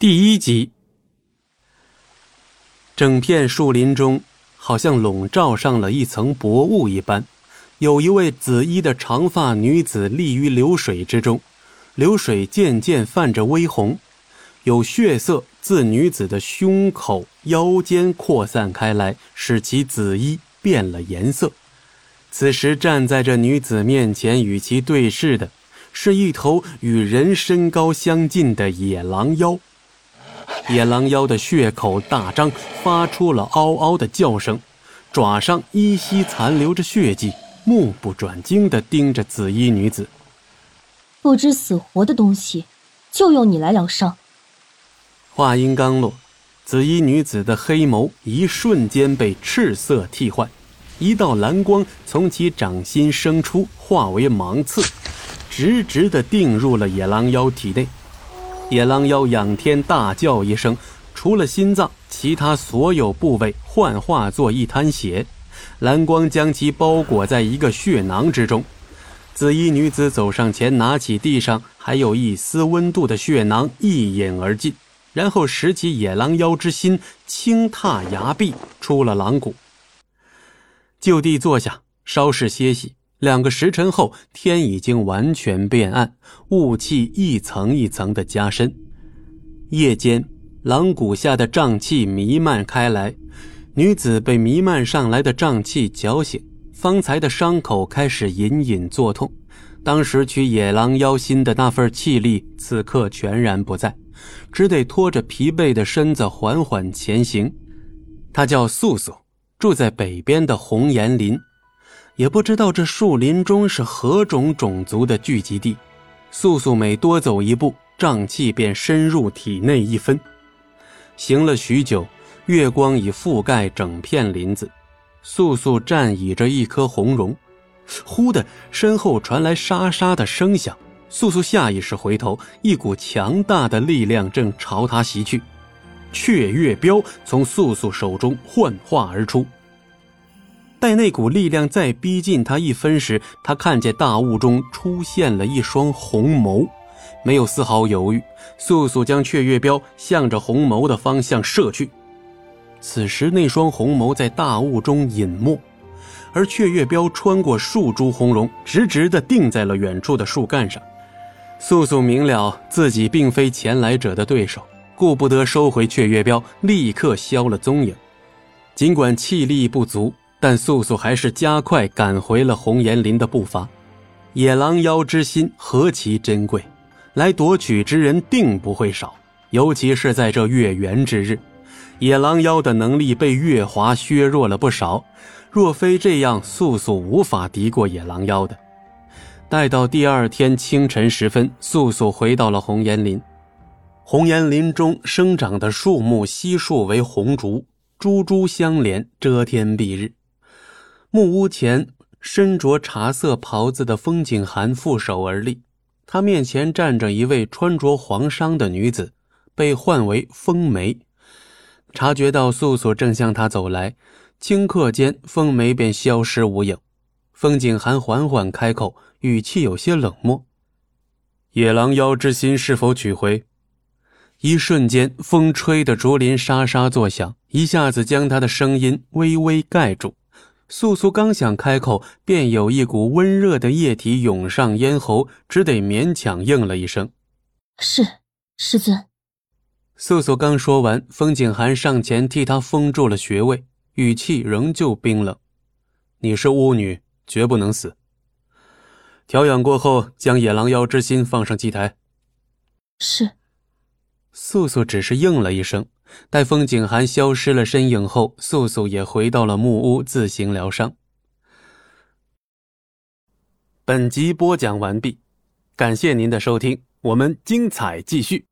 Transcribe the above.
第一集，整片树林中好像笼罩上了一层薄雾一般。有一位紫衣的长发女子立于流水之中，流水渐渐泛着微红，有血色自女子的胸口、腰间扩散开来，使其紫衣变了颜色。此时站在这女子面前与其对视的，是一头与人身高相近的野狼妖。野狼妖的血口大张，发出了嗷嗷的叫声，爪上依稀残留着血迹，目不转睛地盯着紫衣女子。不知死活的东西，就用你来疗伤。话音刚落，紫衣女子的黑眸一瞬间被赤色替换，一道蓝光从其掌心生出，化为芒刺，直直地钉入了野狼妖体内。野狼妖仰天大叫一声，除了心脏，其他所有部位幻化作一滩血，蓝光将其包裹在一个血囊之中。紫衣女子走上前，拿起地上还有一丝温度的血囊，一饮而尽，然后拾起野狼妖之心，轻踏崖壁，出了狼谷，就地坐下，稍事歇息。两个时辰后，天已经完全变暗，雾气一层一层的加深。夜间，狼谷下的瘴气弥漫开来，女子被弥漫上来的瘴气搅醒，方才的伤口开始隐隐作痛。当时取野狼妖心的那份气力，此刻全然不在，只得拖着疲惫的身子缓缓前行。他叫素素，住在北边的红岩林。也不知道这树林中是何种种族的聚集地，素素每多走一步，瘴气便深入体内一分。行了许久，月光已覆盖整片林子，素素站倚着一棵红榕，忽的身后传来沙沙的声响，素素下意识回头，一股强大的力量正朝他袭去，雀月镖从素素手中幻化而出。待那股力量再逼近他一分时，他看见大雾中出现了一双红眸，没有丝毫犹豫，速速将雀月镖向着红眸的方向射去。此时，那双红眸在大雾中隐没，而雀月镖穿过树株红绒，直直地定在了远处的树干上。素素明了自己并非前来者的对手，顾不得收回雀月镖，立刻消了踪影。尽管气力不足。但素素还是加快赶回了红岩林的步伐。野狼妖之心何其珍贵，来夺取之人定不会少。尤其是在这月圆之日，野狼妖的能力被月华削弱了不少。若非这样，素素无法敌过野狼妖的。待到第二天清晨时分，素素回到了红岩林。红岩林中生长的树木悉数为红竹，株株相连，遮天蔽日。木屋前，身着茶色袍子的风景寒负手而立，他面前站着一位穿着黄裳的女子，被唤为风梅。察觉到素素正向他走来，顷刻间，风梅便消失无影。风景寒缓缓开口，语气有些冷漠：“野狼妖之心是否取回？”一瞬间，风吹得竹林沙沙作响，一下子将他的声音微微盖住。素素刚想开口，便有一股温热的液体涌上咽喉，只得勉强应了一声：“是，师尊。”素素刚说完，风景寒上前替她封住了穴位，语气仍旧冰冷：“你是巫女，绝不能死。调养过后，将野狼妖之心放上祭台。”是。素素只是应了一声。待风景寒消失了身影后，素素也回到了木屋自行疗伤。本集播讲完毕，感谢您的收听，我们精彩继续。